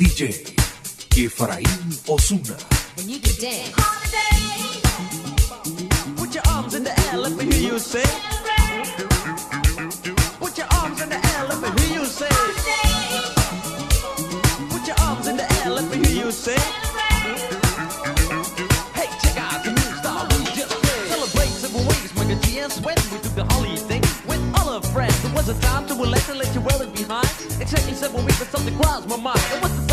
DJ Efraín Osuna. And you can dance. Put your arms in the air, let me hear you say. Put your arms in the air, let me hear you say. Put your arms in the air, let me hear you say. Hey, check out the new style we just played. Celebrate several ways, Mike and G and We took the holiday with all our friends. It was a time to relax and let you wear it behind. Exactly seven weeks, but something crossed my mind. It was the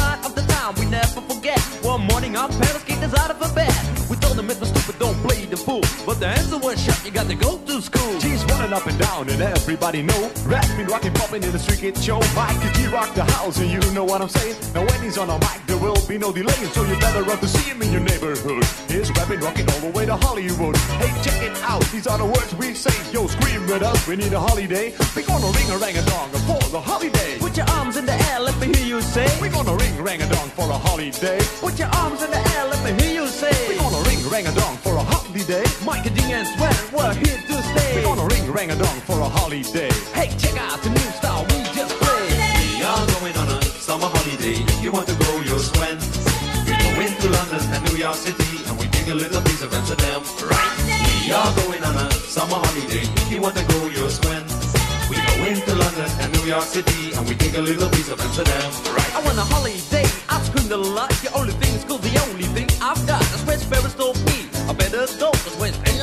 the answer was shut, you got to go to school. G's running up and down and everybody know. Rapping, rocking, popping in the street kid show Mike the G rock the house and you know what I'm saying. Now when he's on a mic there will be no delay So you better run to see him in your neighborhood. He's rapping, rocking all the way to Hollywood. Hey check it out, these are the words we say. Yo scream with us, we need a holiday. We gonna ring a rang a dong for the holiday. Put your arms in the air, let me hear you say. We gonna ring rang a dong for a holiday. Put your arms in the air, let me hear you say. We gonna ring rang a dong for a holiday Mike and D and Sweat, we're here to stay. We gonna ring rang a dong for a holiday Hey, check out the new style we just played. We are going on a summer holiday. If you want to go, you'll swim. We go into London and New York City, and we take a little piece of Amsterdam. Right? We are going on a summer holiday. If you want to go, you'll swim. We go into London and New York City, and we take a little piece of Amsterdam. Right? I want a holiday, I screamed a lot. The only thing is cool, the only thing I've got. That's where Sparrows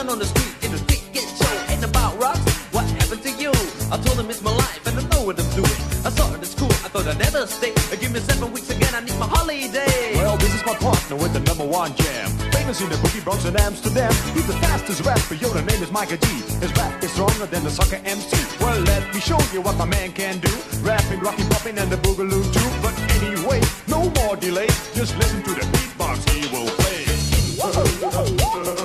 when on the street in the get show ain't about rocks. What happened to you? I told him it's my life and I know what I'm doing. I saw it at school, I thought I'd never stay. Give me seven weeks again, I need my holiday. Well, this is my partner with the number one jam. Famous in the boogie Bronx and Amsterdam. He's the fastest rapper, yo, the name is Miker G. His rap is stronger than the soccer MC. Well, let me show you what my man can do. Rapping, rocking, popping, and the boogaloo too. But anyway, no more delay. Just listen to the beatbox he will play. My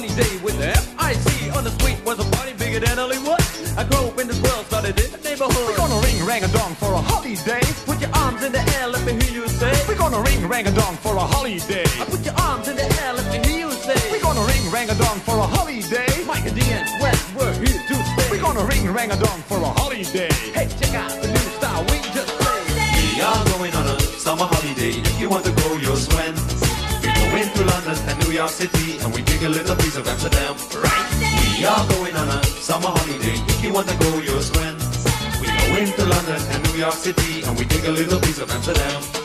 The holiday with the F-I-C. On the street was a party bigger than Hollywood. I grew up in this world, started in the neighborhood. We're gonna ring rang a dong for a holiday. Put your arms in the air, let me hear you say. We're gonna ring rang a dong for a holiday. I put your arms in the air, let me hear you say. We're gonna ring rang a dong for a holiday. Mike and D and Sweat, we're here to stay. We're gonna ring rang a dong for a holiday. Hey, check out the new style we just played. We are going on a summer holiday. If you want to go, you'll swim. We're going to London and New York City, and we take a little piece of Amsterdam. Right? We are going on a summer holiday. If you want to go, you'll swim. We go into London and New York City, and we take a little piece of Amsterdam.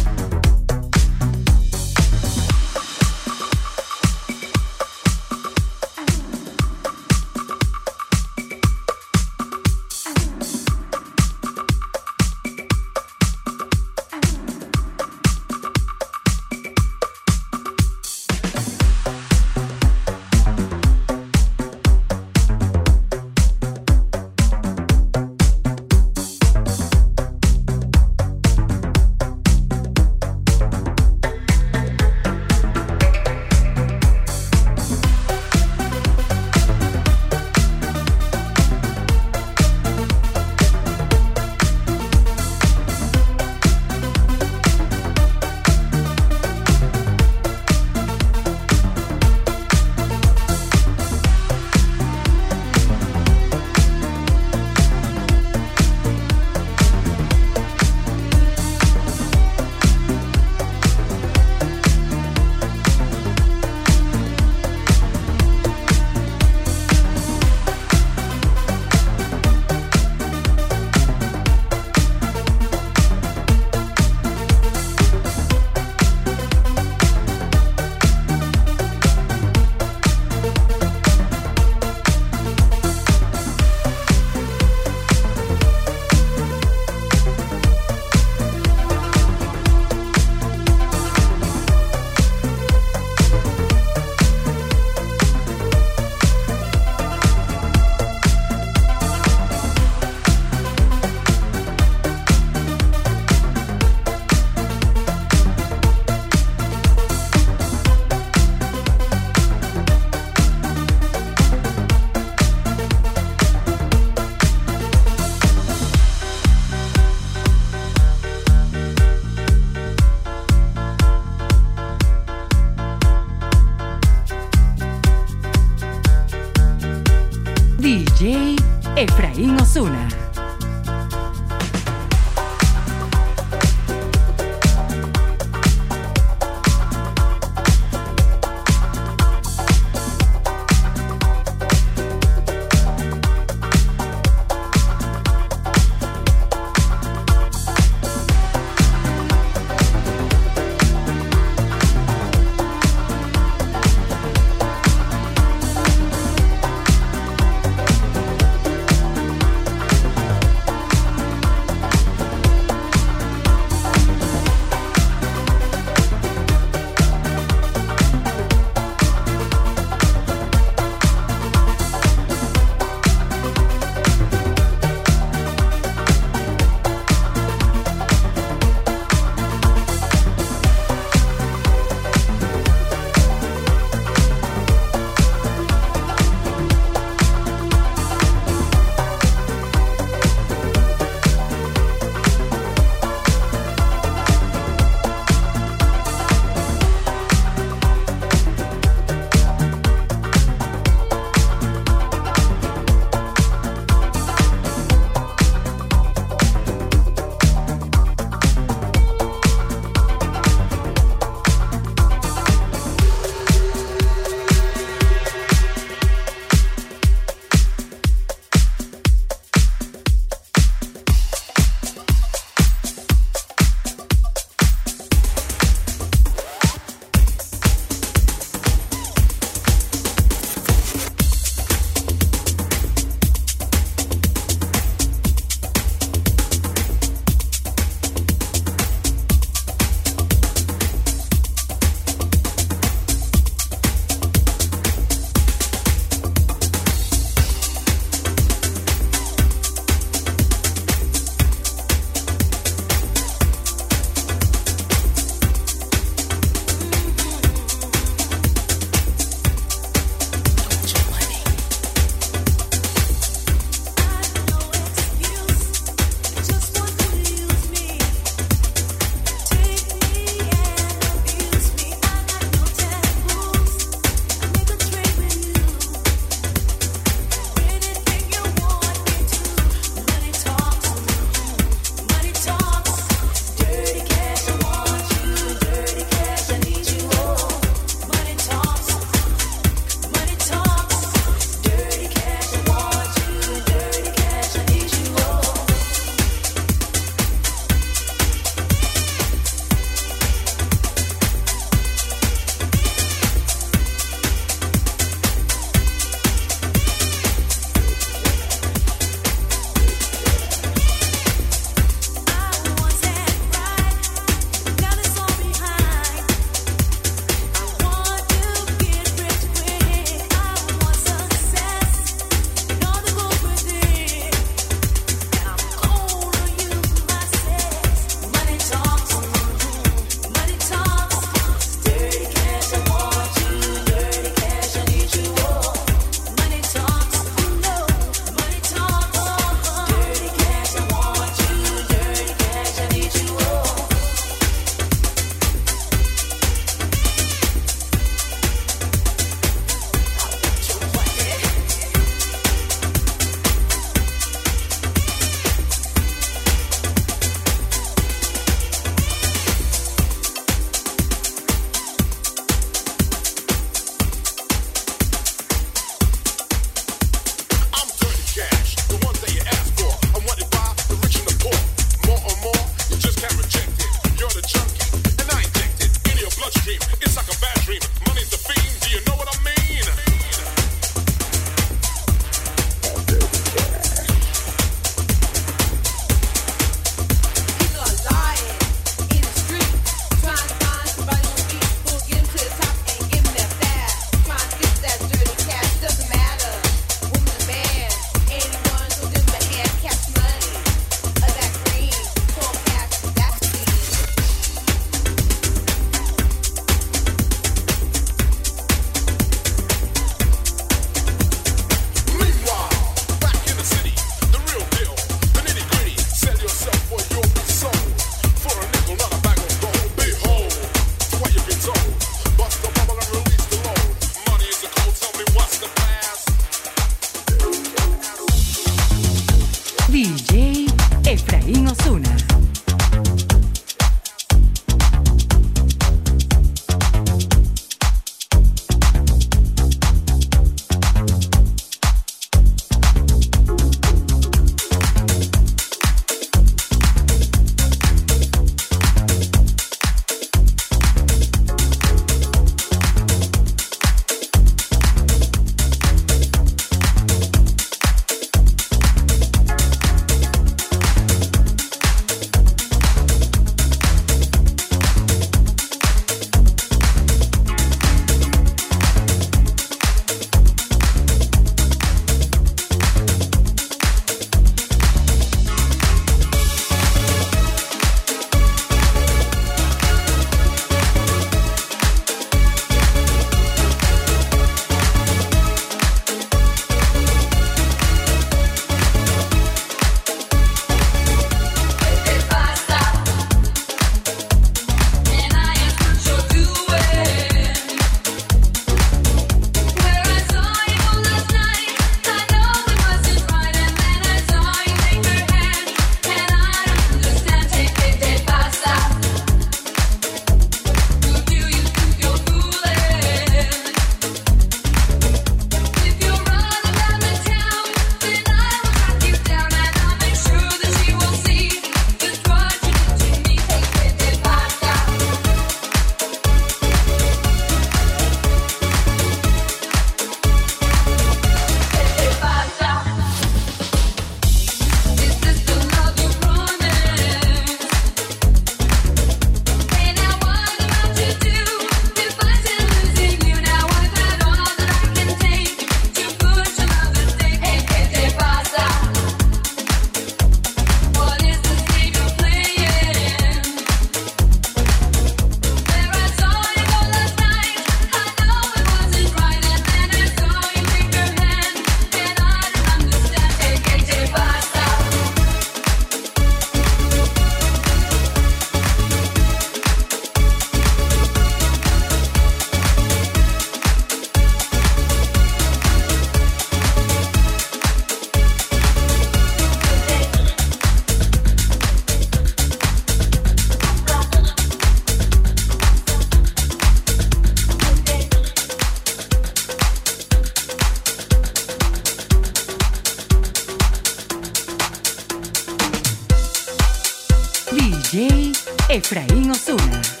Efraín Osuna.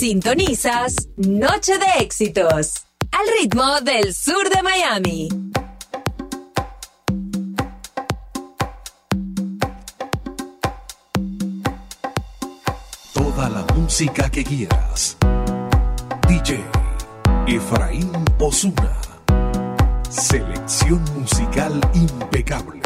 Sintonizas Noche de Éxitos al ritmo del sur de Miami. Toda la música que quieras. DJ Efraín Osuna. Selección musical impecable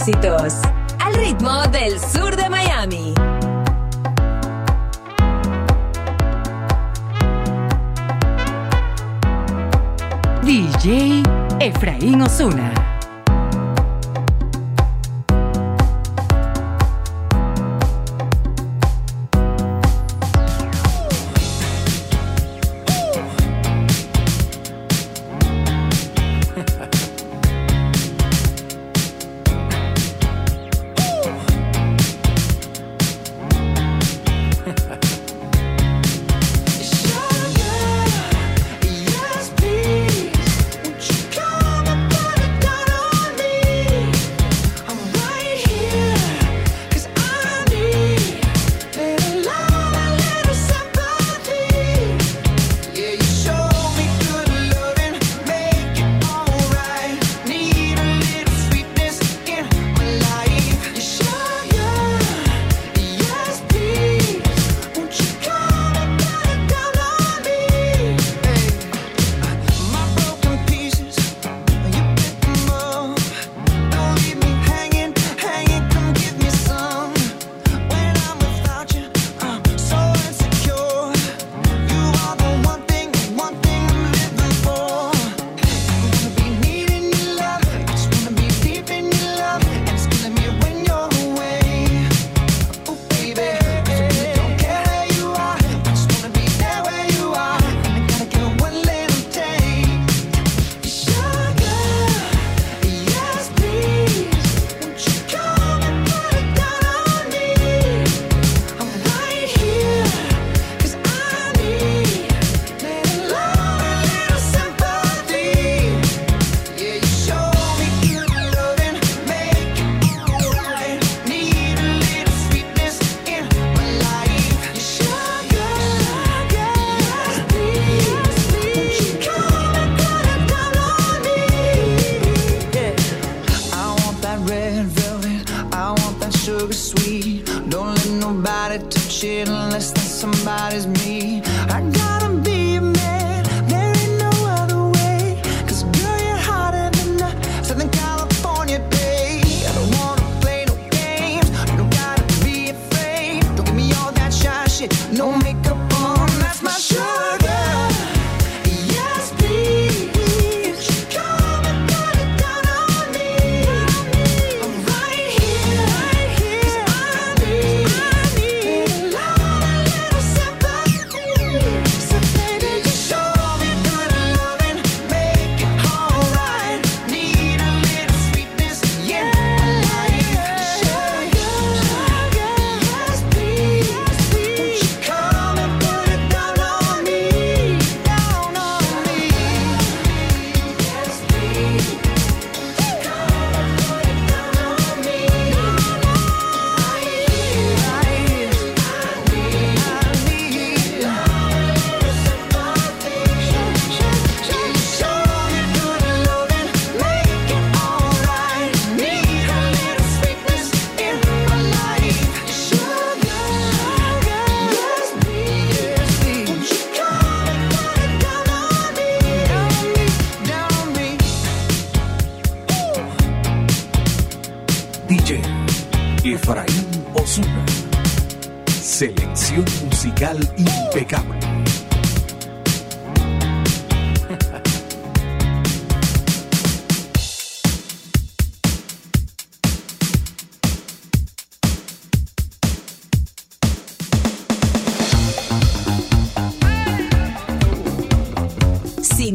éxitos.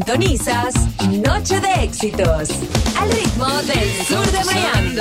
Sintonizas Noche de Éxitos al ritmo del sur de Miami.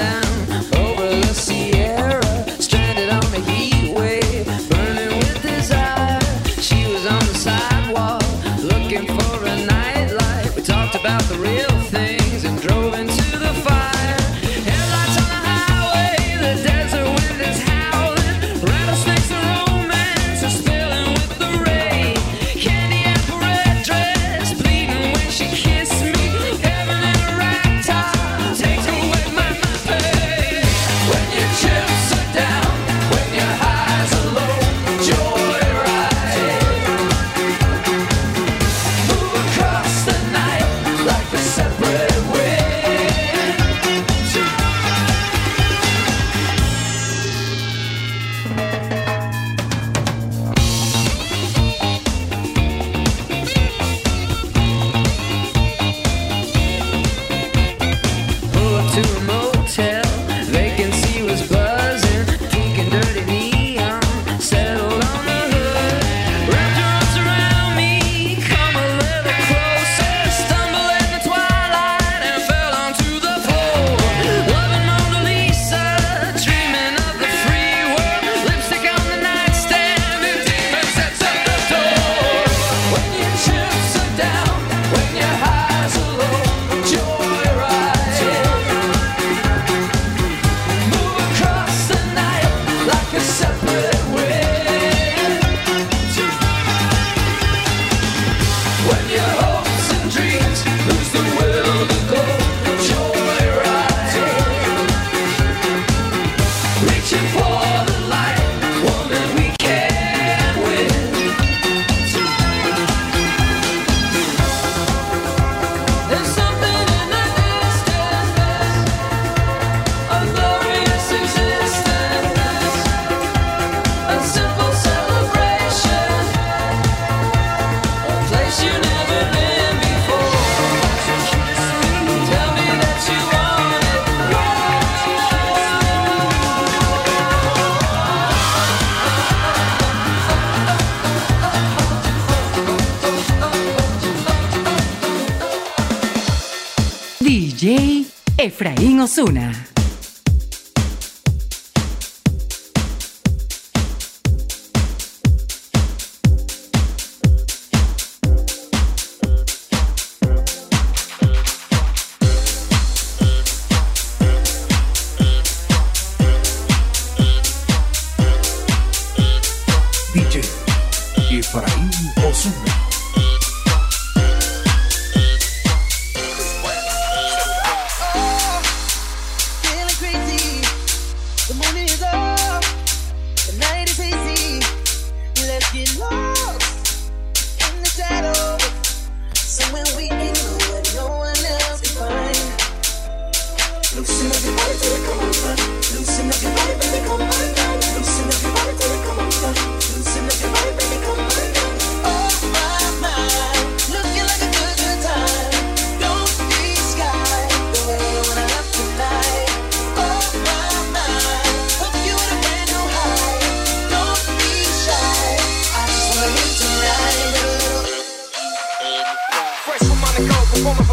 Osasuna.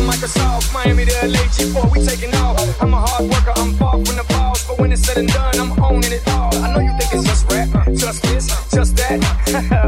from Microsoft, Miami to LA, G4, we taking off. I'm a hard worker, I'm far from the boss, but when it's said and done, I'm owning it all. I know you think it's just rap, just this, just that.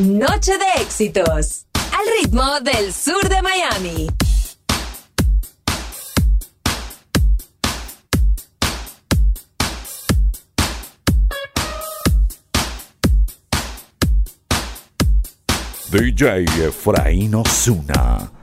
Noche de éxitos. Al ritmo del sur de Miami. DJ Efraín Osuna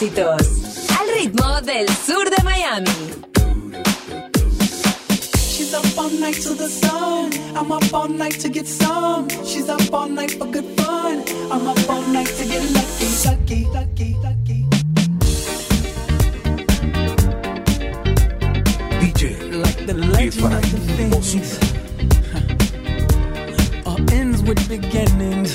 éxitos. Al ritmo del sur de Miami. She's up all night to the sun. I'm up all night to get some. She's up all night for good fun. I'm up all night to get lucky, lucky, lucky, lucky. DJ, like the legend of the things. All ends with beginnings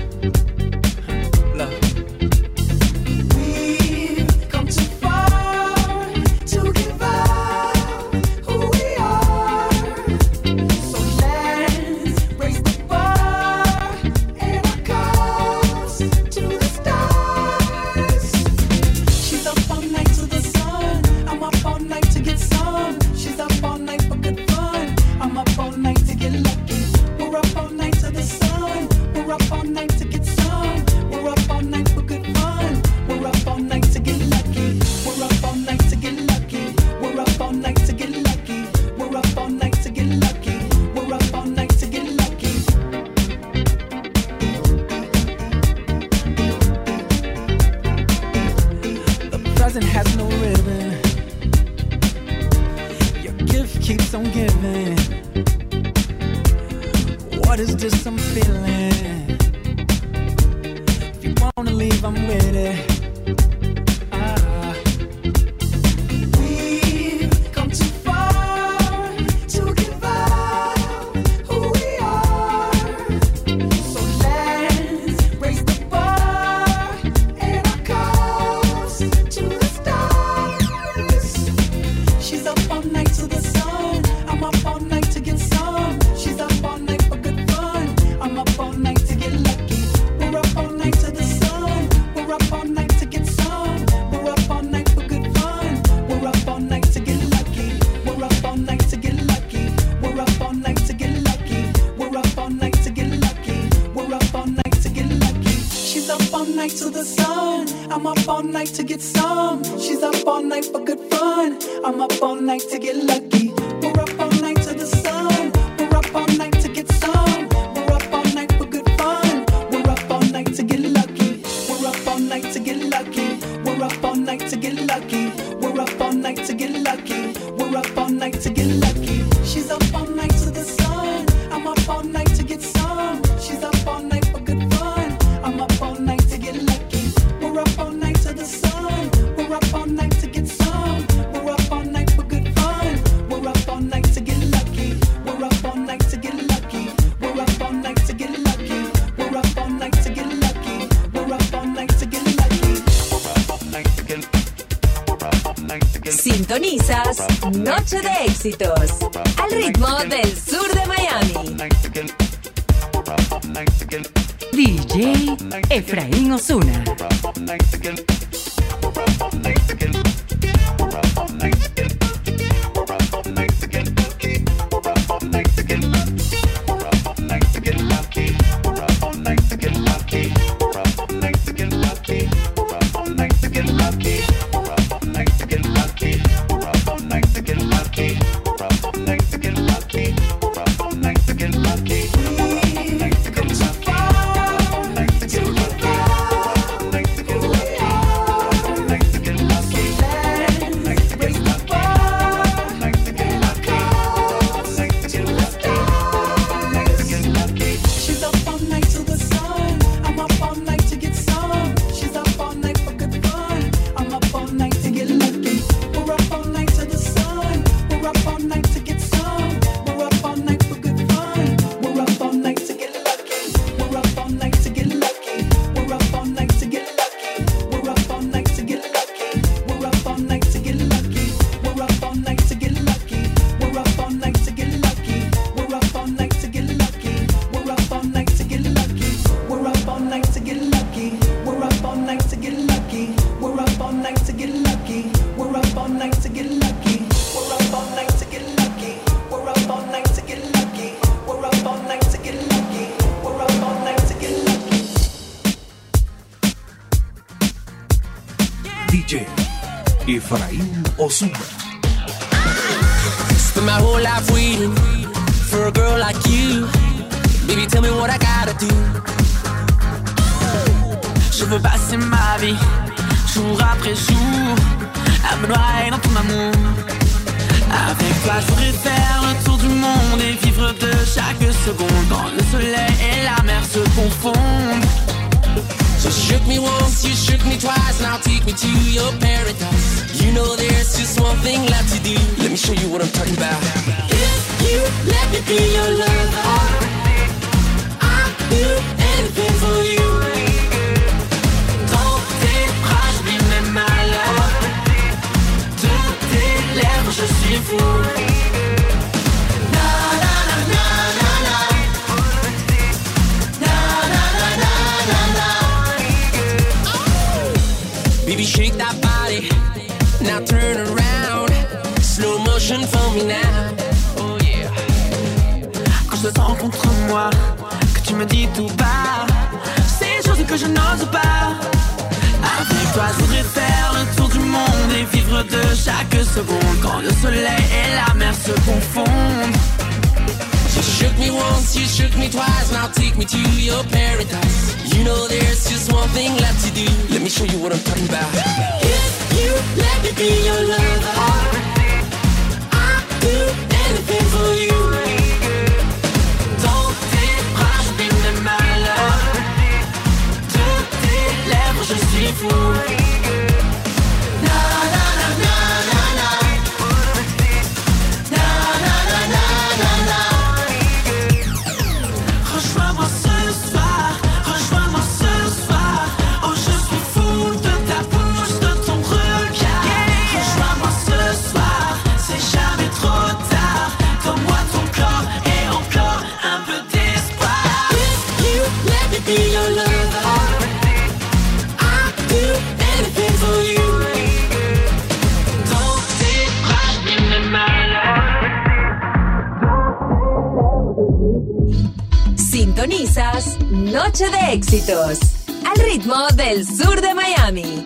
Noche de Éxitos al ritmo del sur de Miami.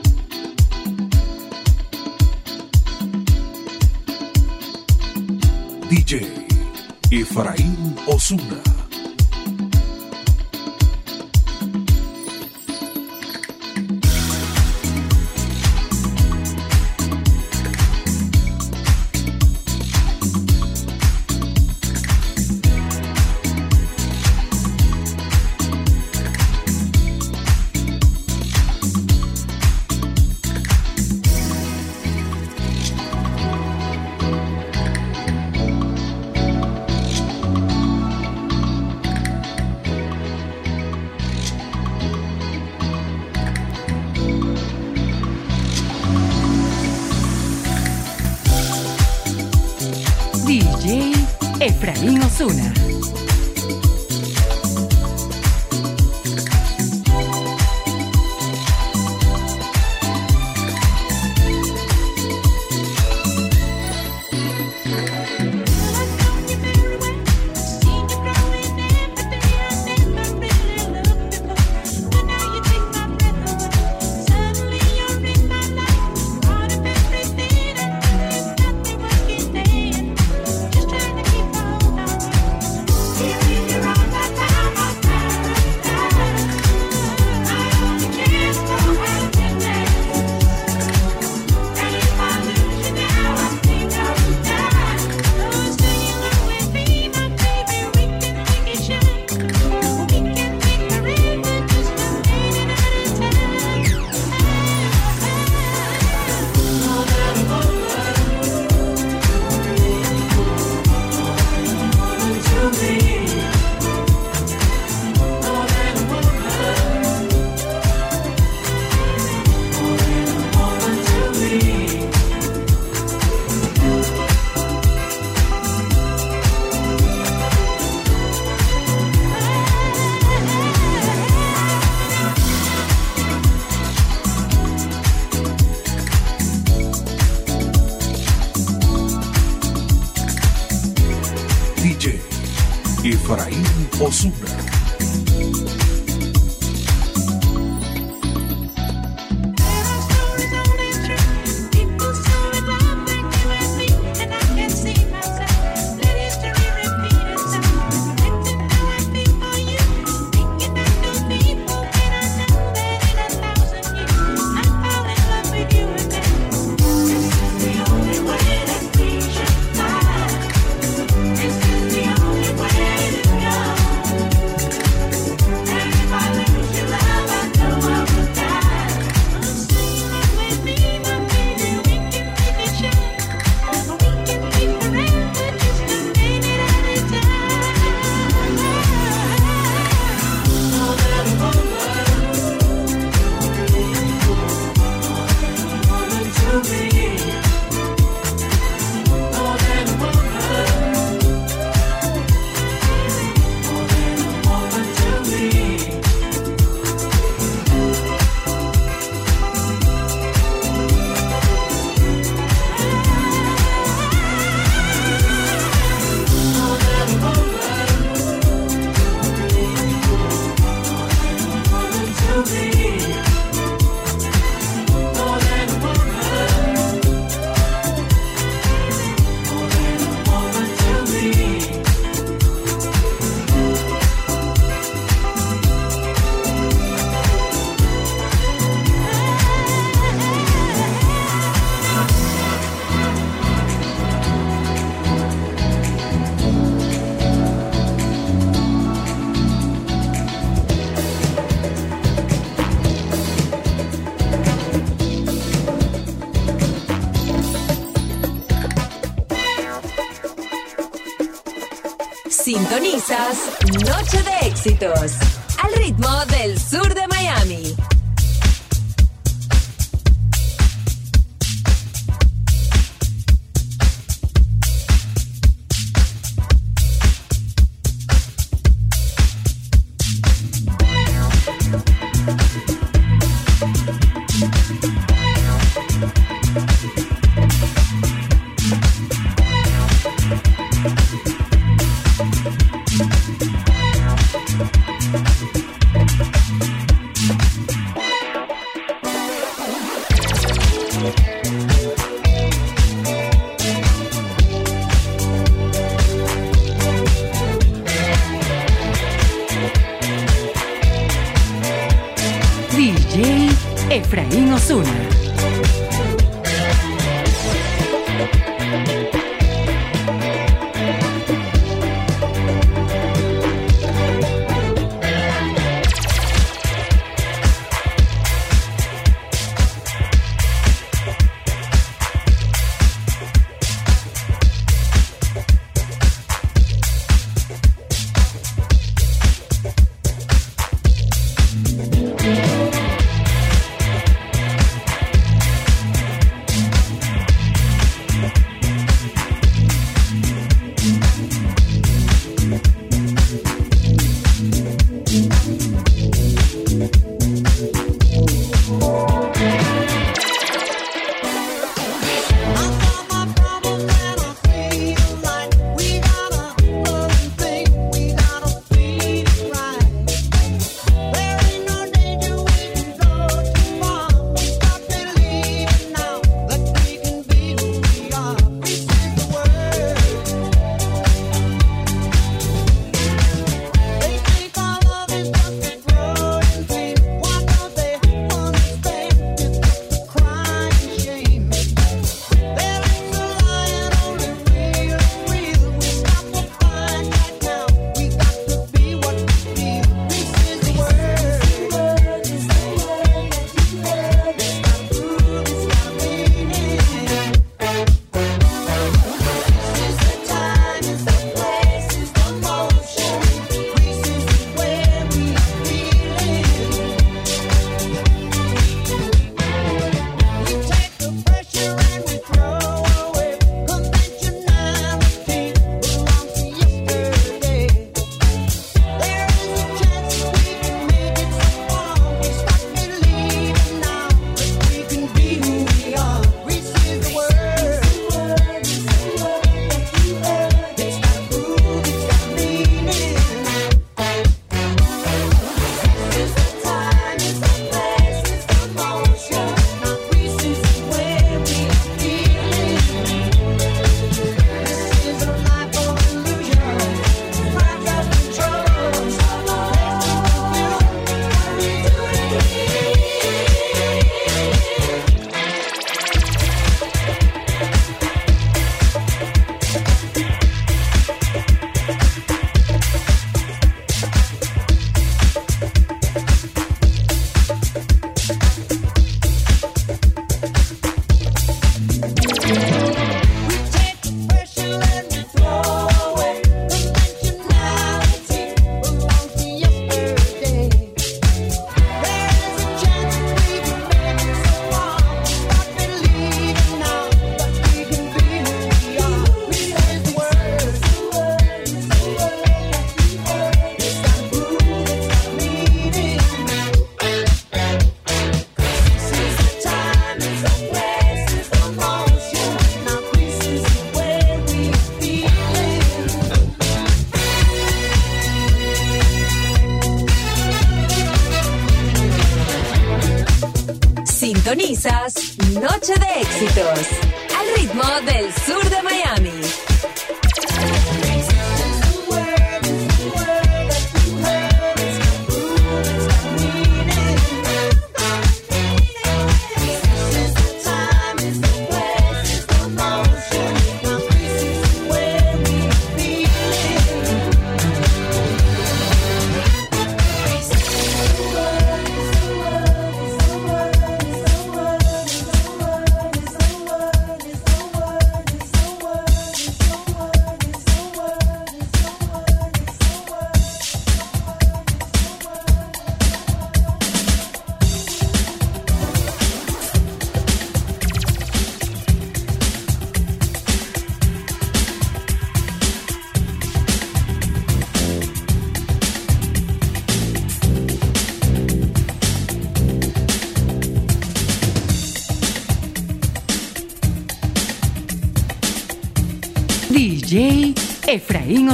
DJ Efraín Osuna.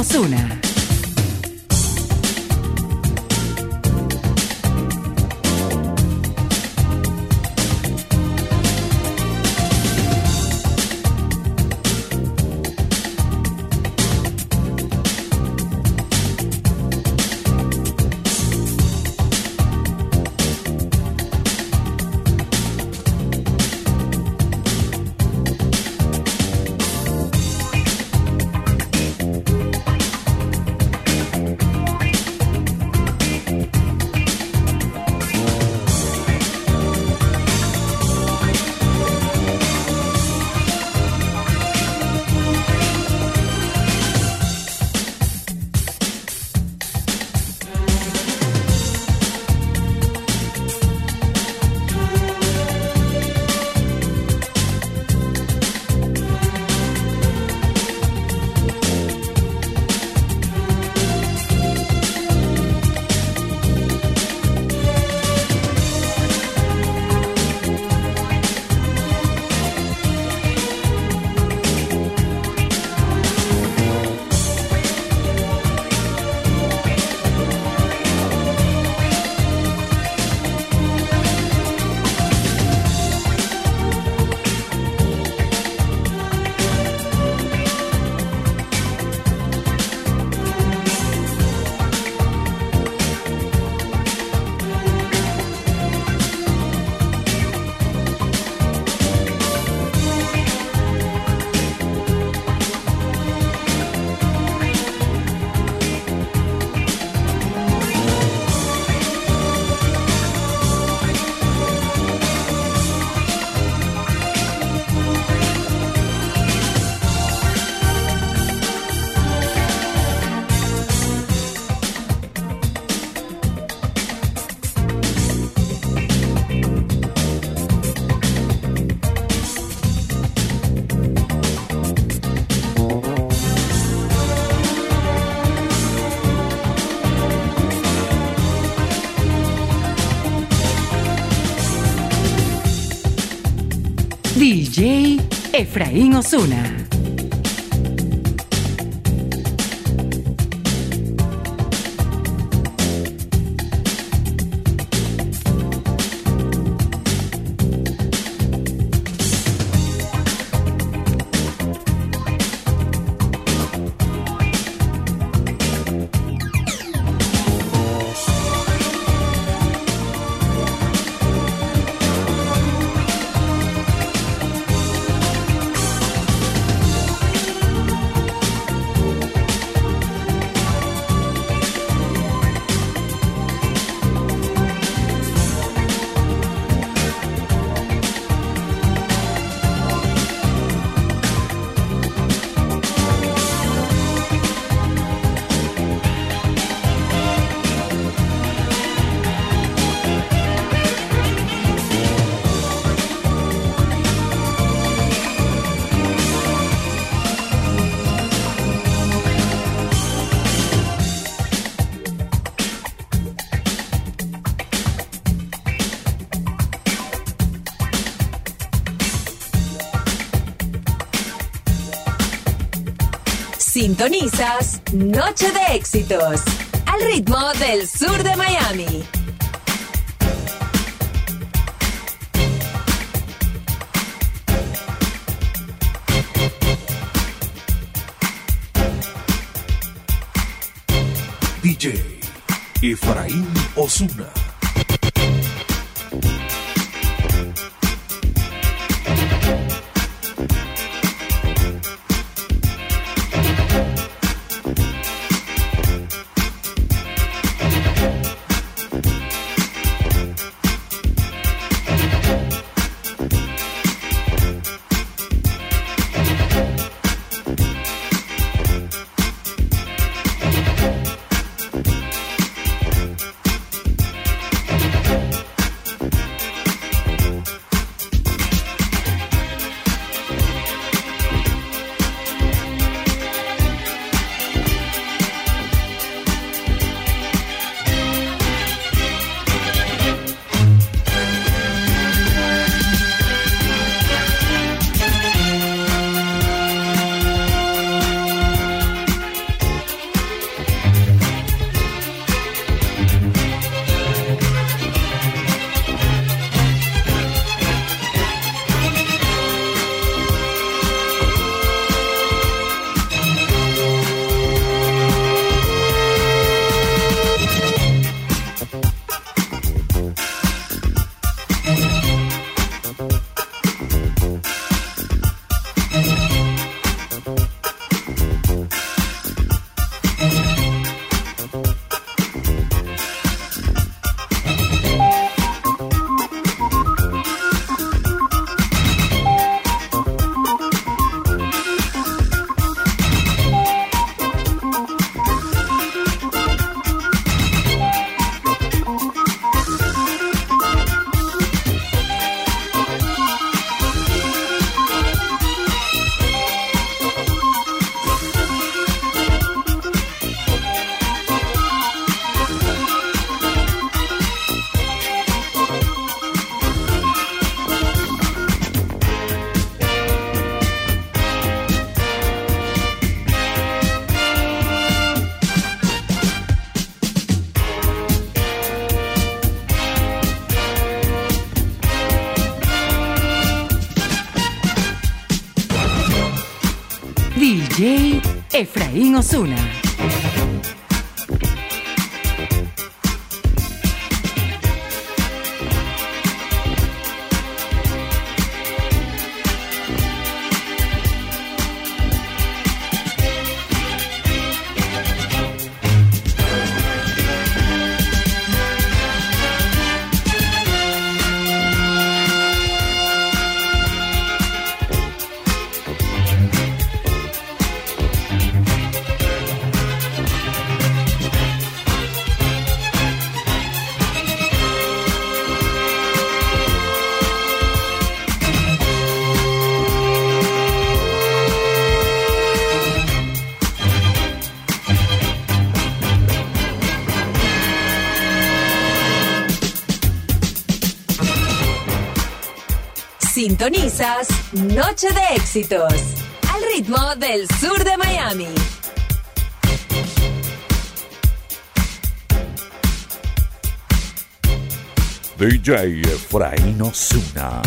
Efraín DJ Efraín Osuna. Sintonizas Noche de Éxitos al ritmo del sur de Miami. DJ Efraín Osuna. Caín Osuna. Sintonizas Noche de Éxitos al ritmo del sur de Miami. DJ Efraín Osuna.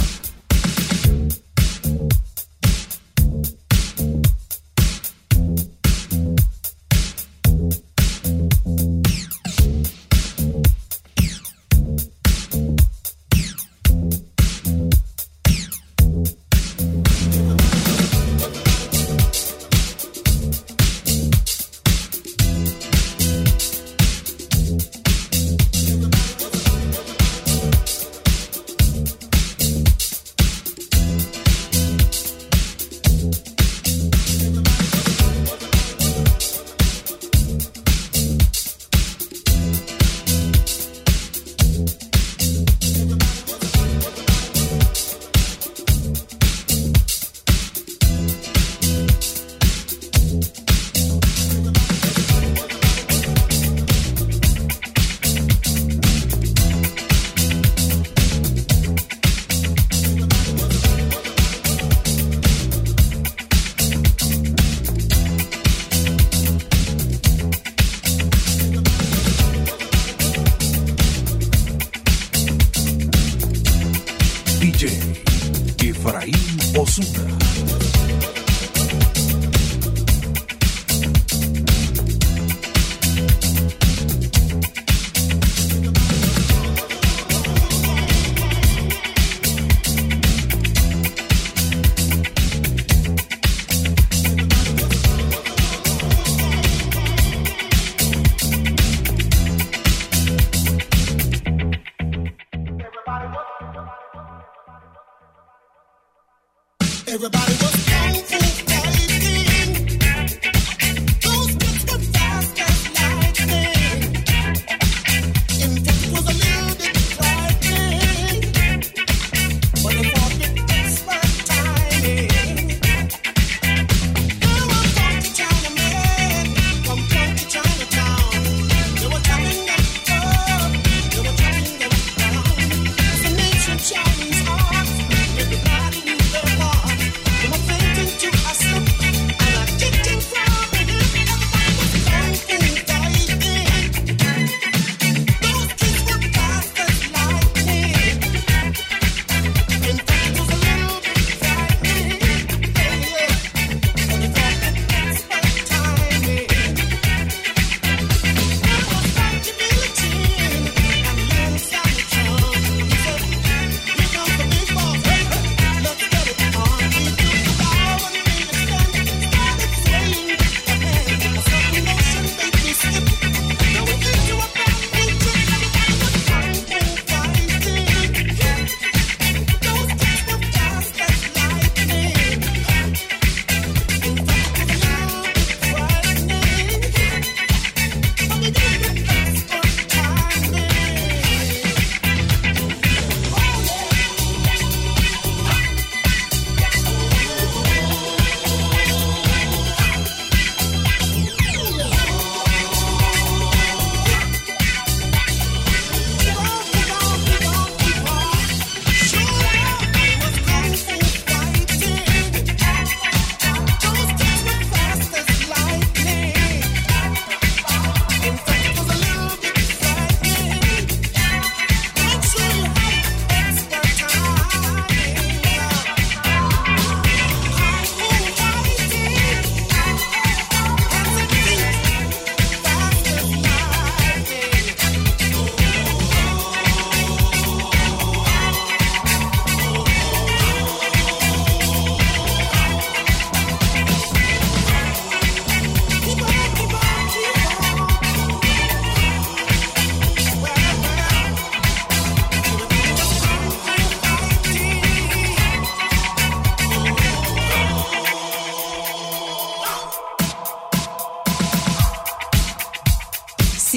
Efraín Osuna.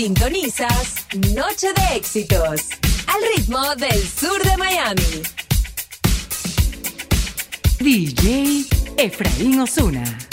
Sintonizas Noche de Éxitos al ritmo del sur de Miami. DJ Efraín Osuna.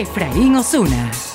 Efraín Osuna.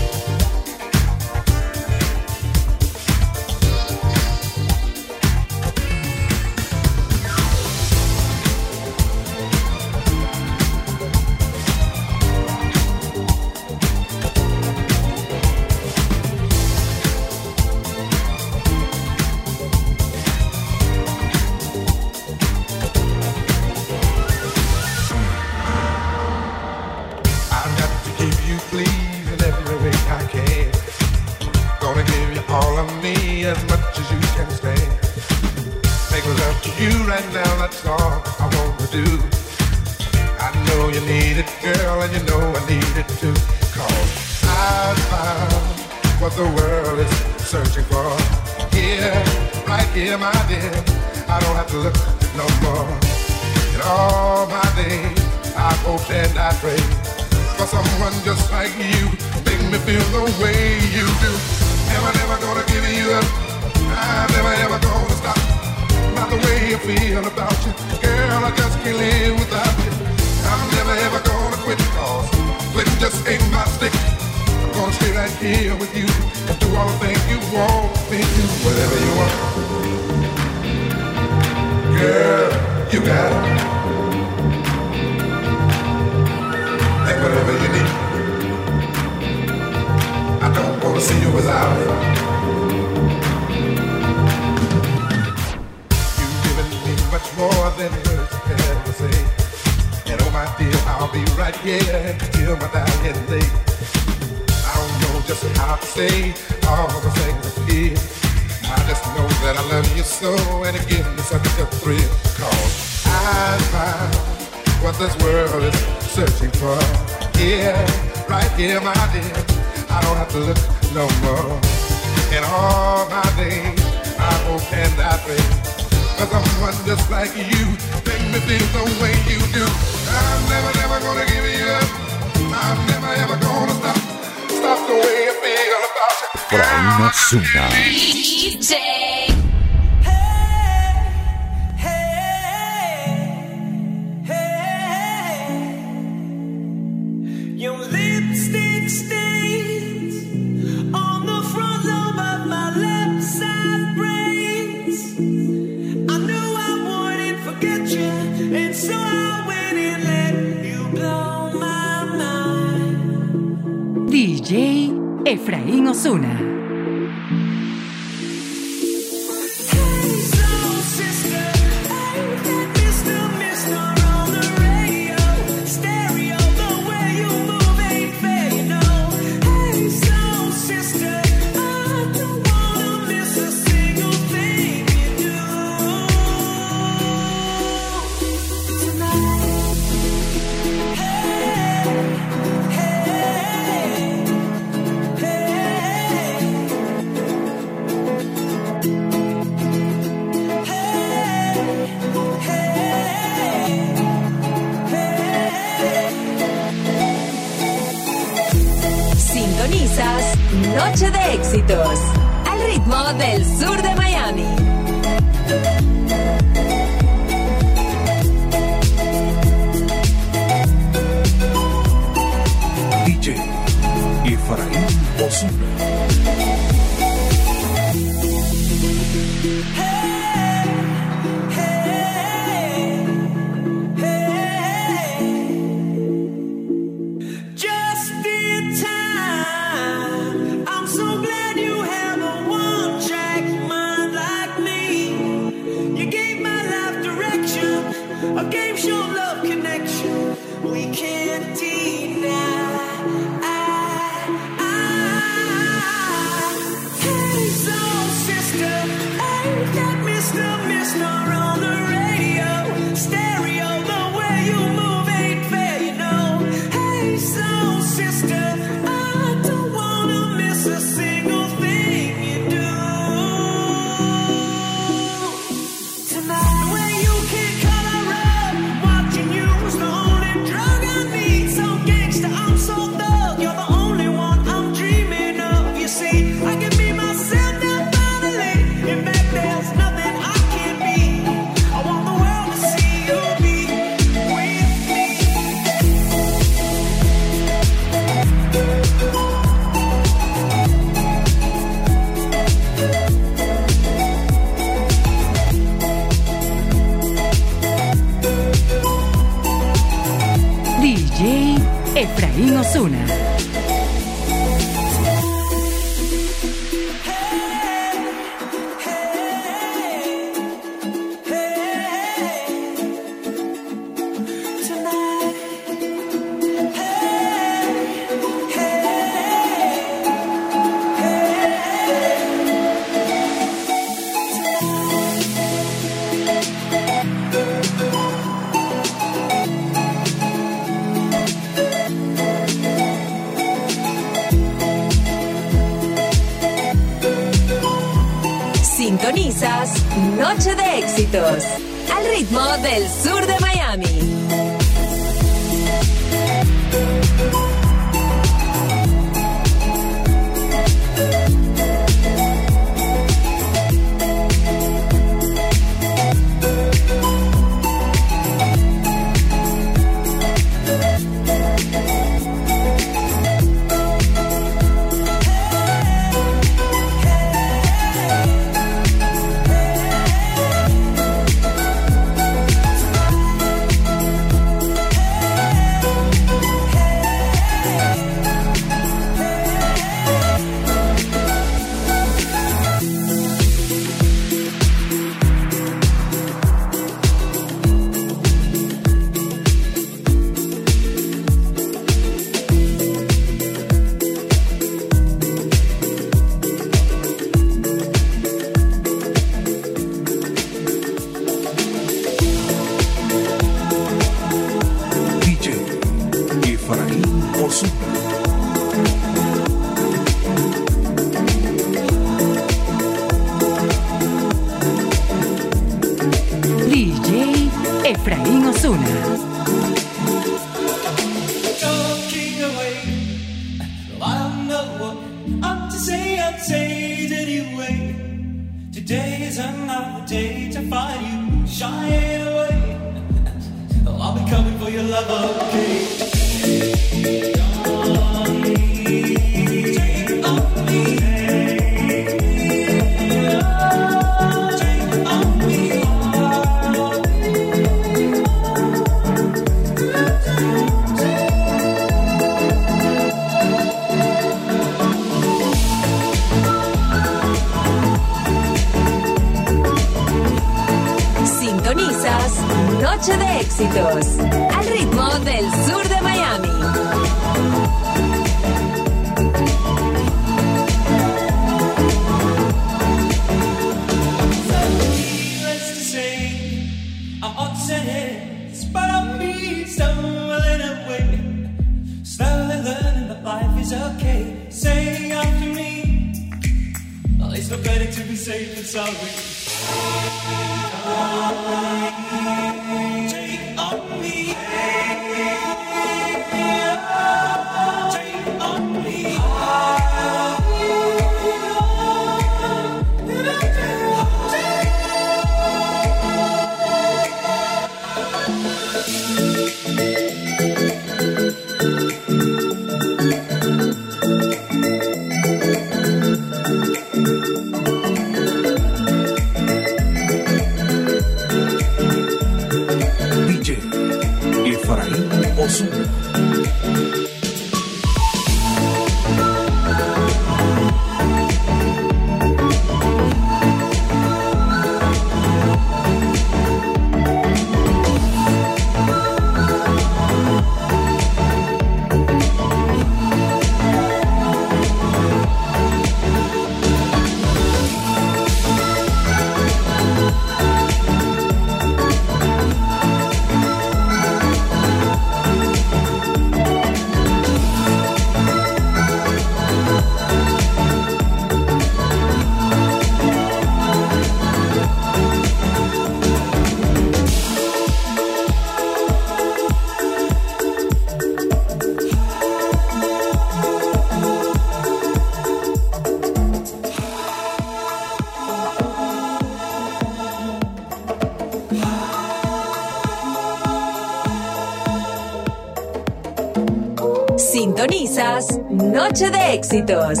Noche de Éxitos,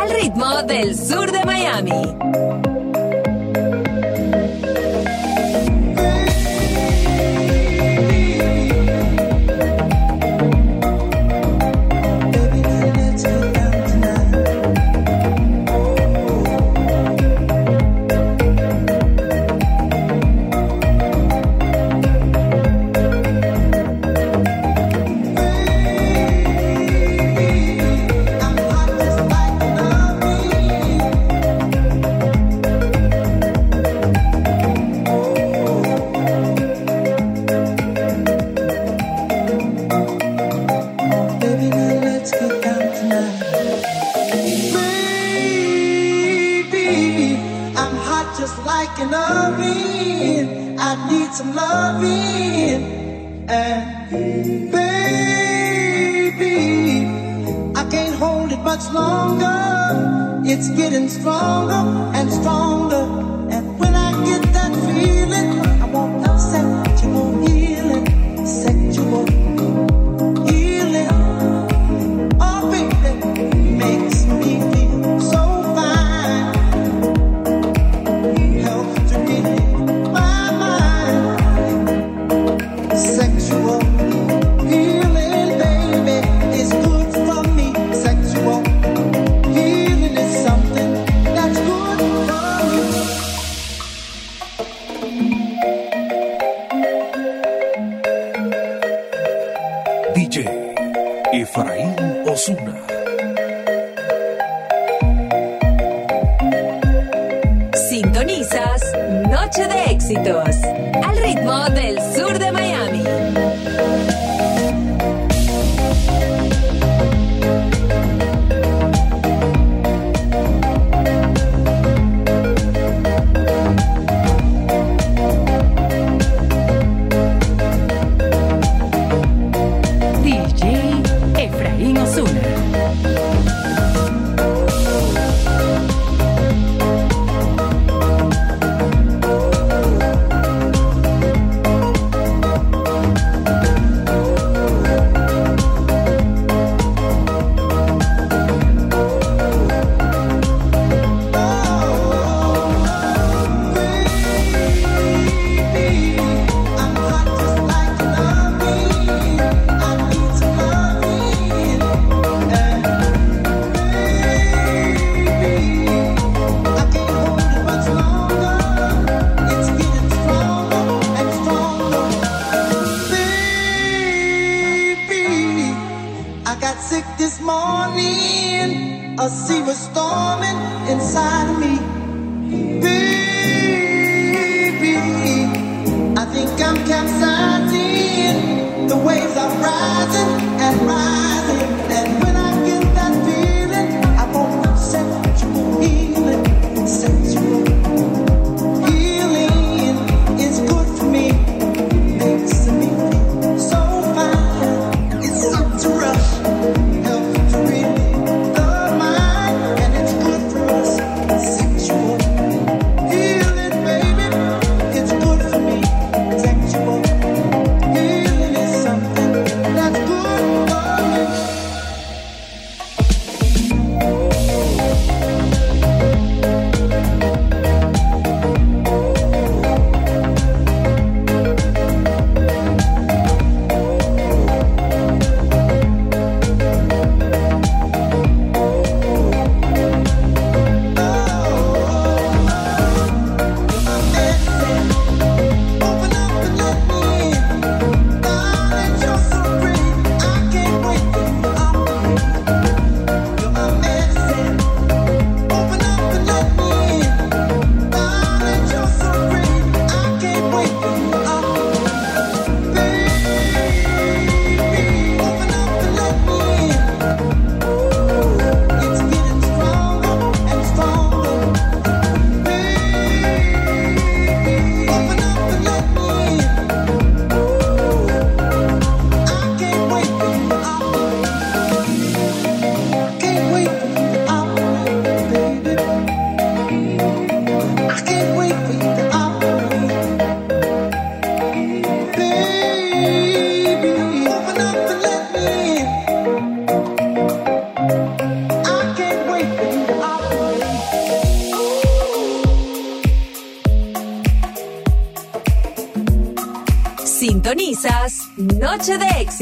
al ritmo del sur de Miami. It's getting stronger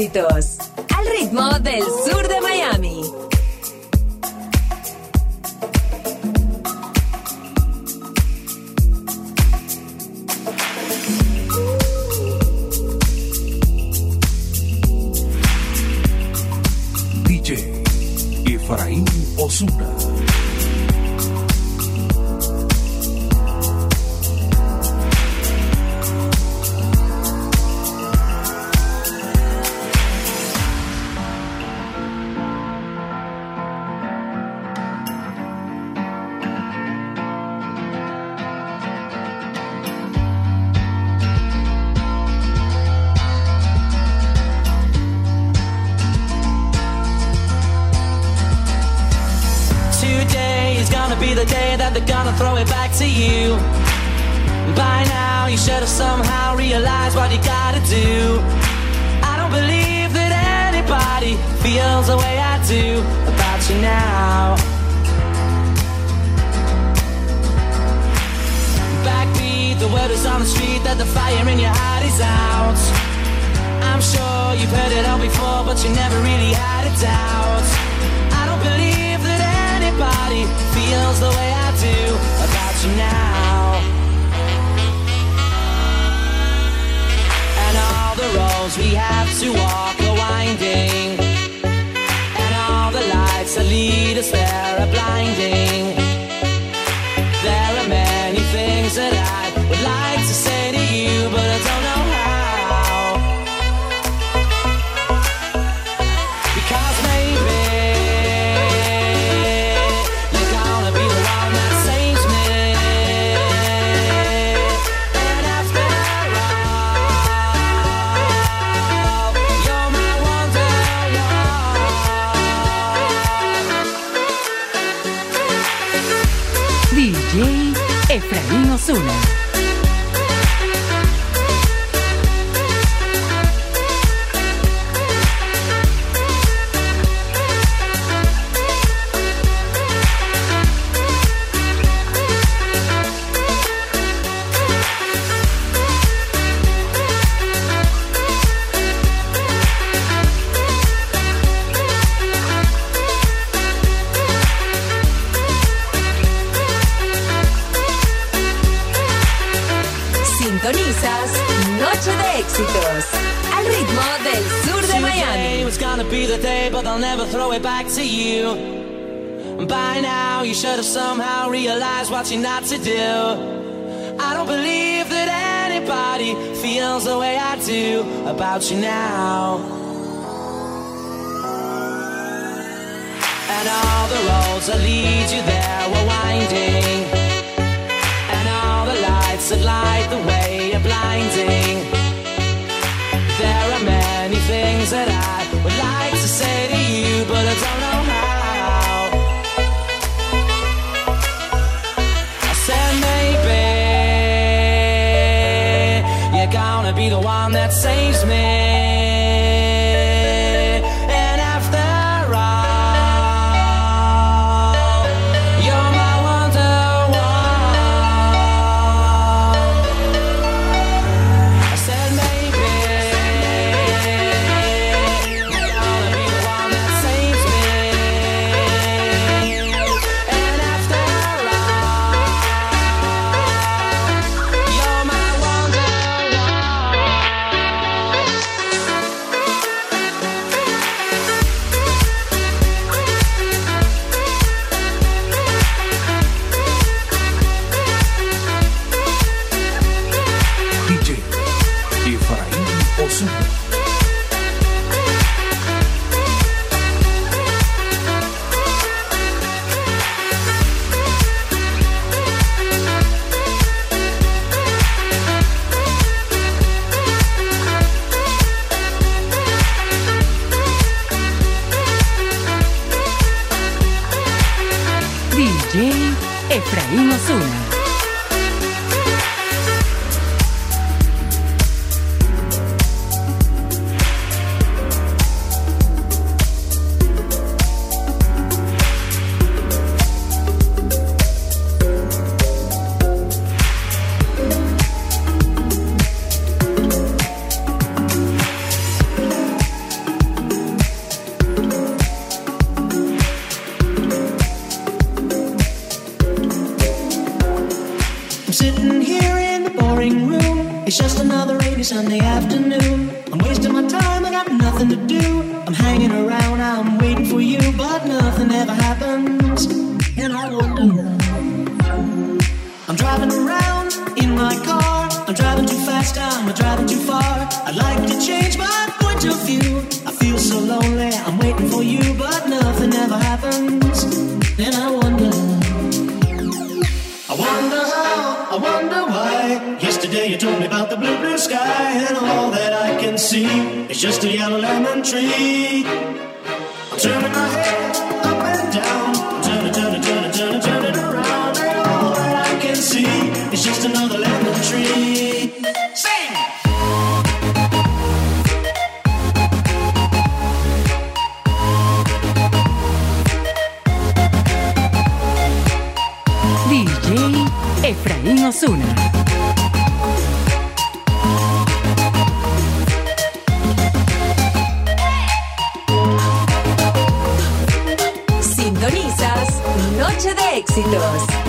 Éxitos it back to you. By now, you should have somehow realized what you're not to do. I don't believe that anybody feels the way I do about you now. And all the roads that lead you there were winding, and all the lights that light the way. éxitos.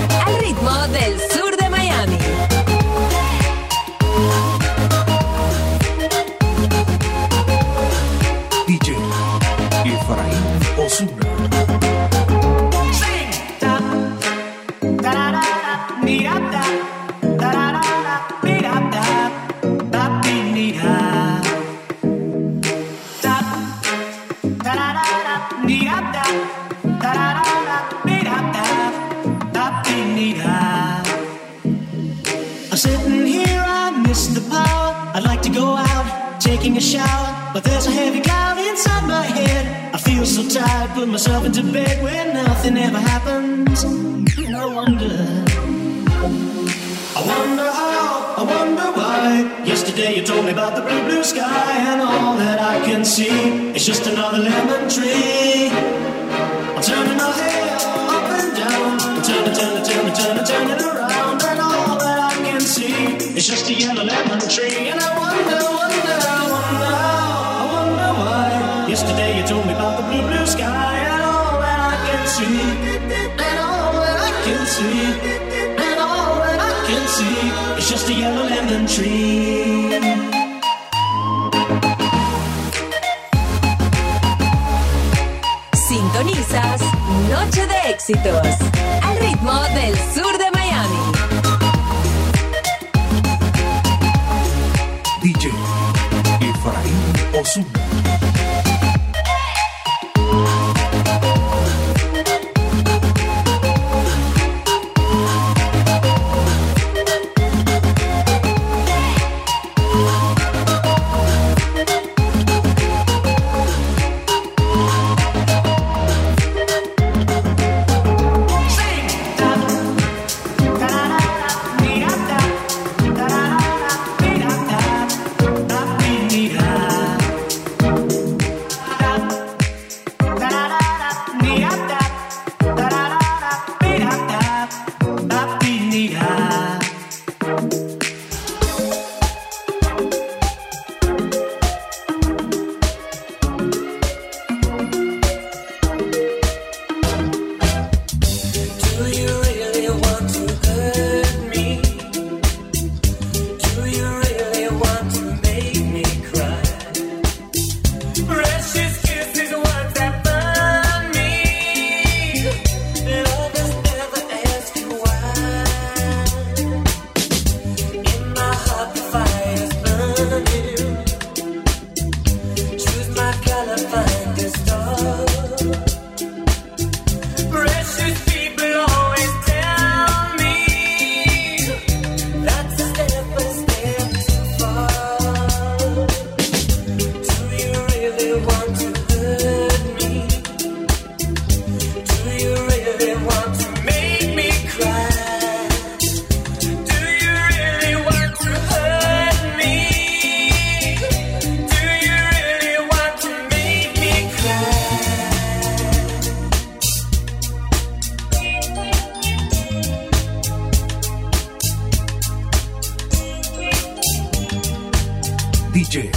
DJ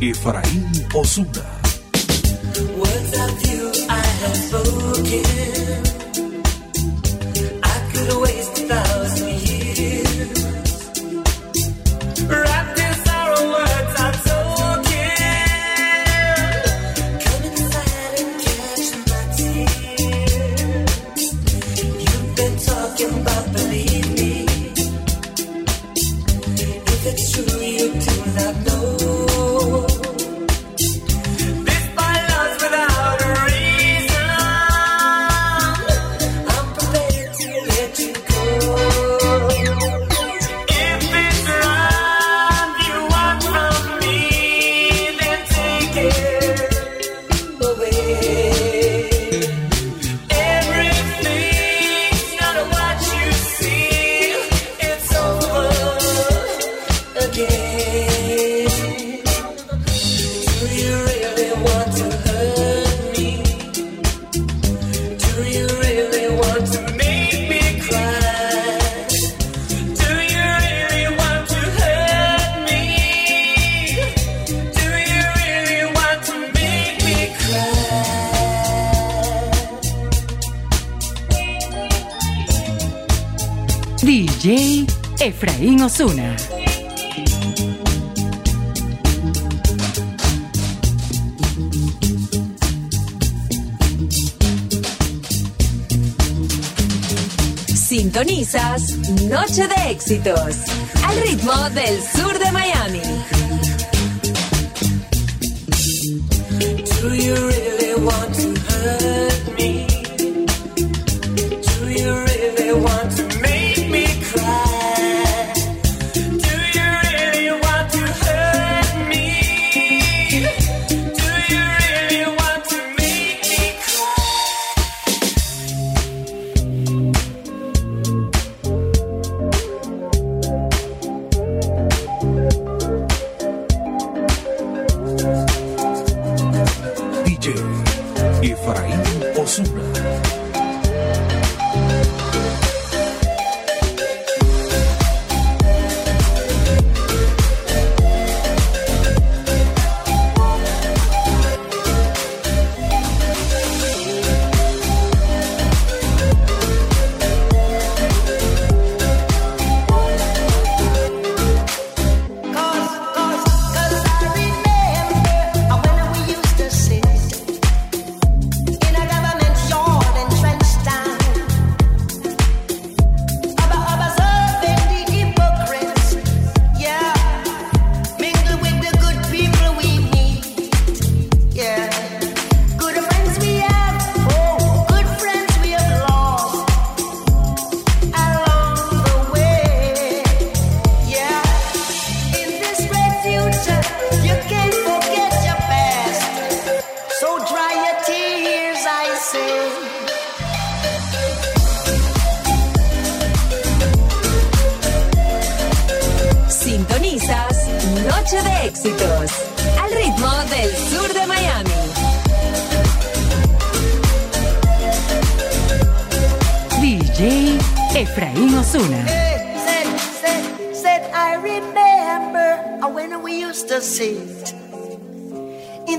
Efraín Osuna. Words of you I have spoken. I could wait. Éxitos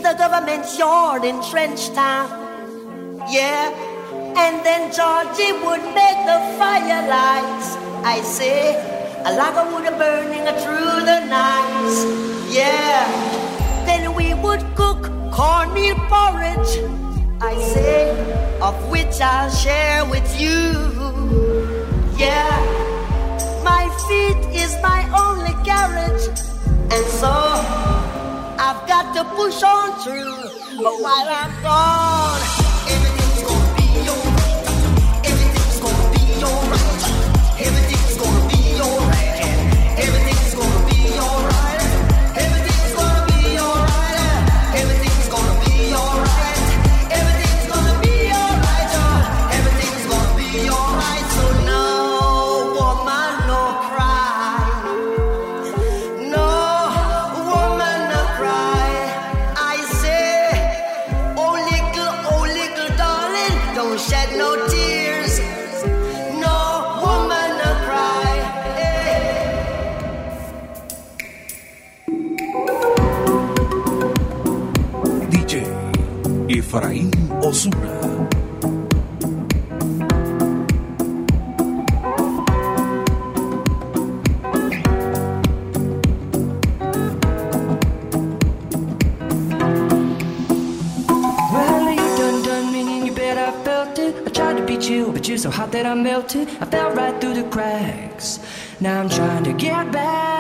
the government yard in Trenchtown. Yeah. And then Georgie would make the firelights. I say, a log of wood burning through the night. Yeah. Then we would cook cornmeal porridge. I say, of which I'll share with you. Yeah. My feet is my only carriage. And so I've got to push on through. But while I'm gone, you're so hot that I melted. I fell right through the cracks. Now I'm trying to get back.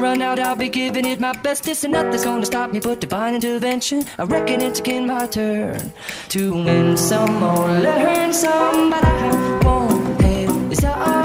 Run out, I'll be giving it my bestest, and nothing's gonna stop me but divine intervention. I reckon it's again my turn to win some or learn some, but I won't hesitate no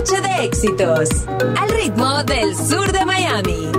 Noche de Éxitos al ritmo del sur de Miami.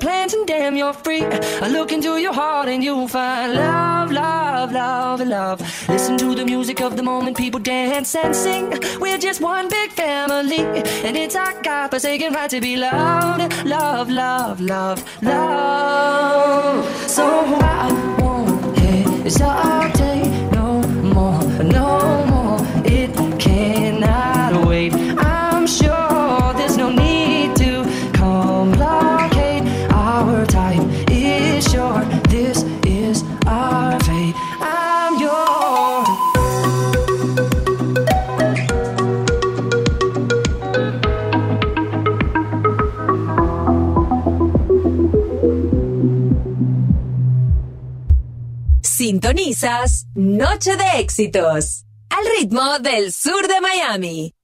Plans and damn, you're free. I look into your heart and you'll find love, love, love, love. Listen to the music of the moment, people dance and sing. We're just one big family, and it's our God-forsaken right to be loved, love, love, love, love. So I won't hesitate no Noche de Éxitos al ritmo del sur de Miami.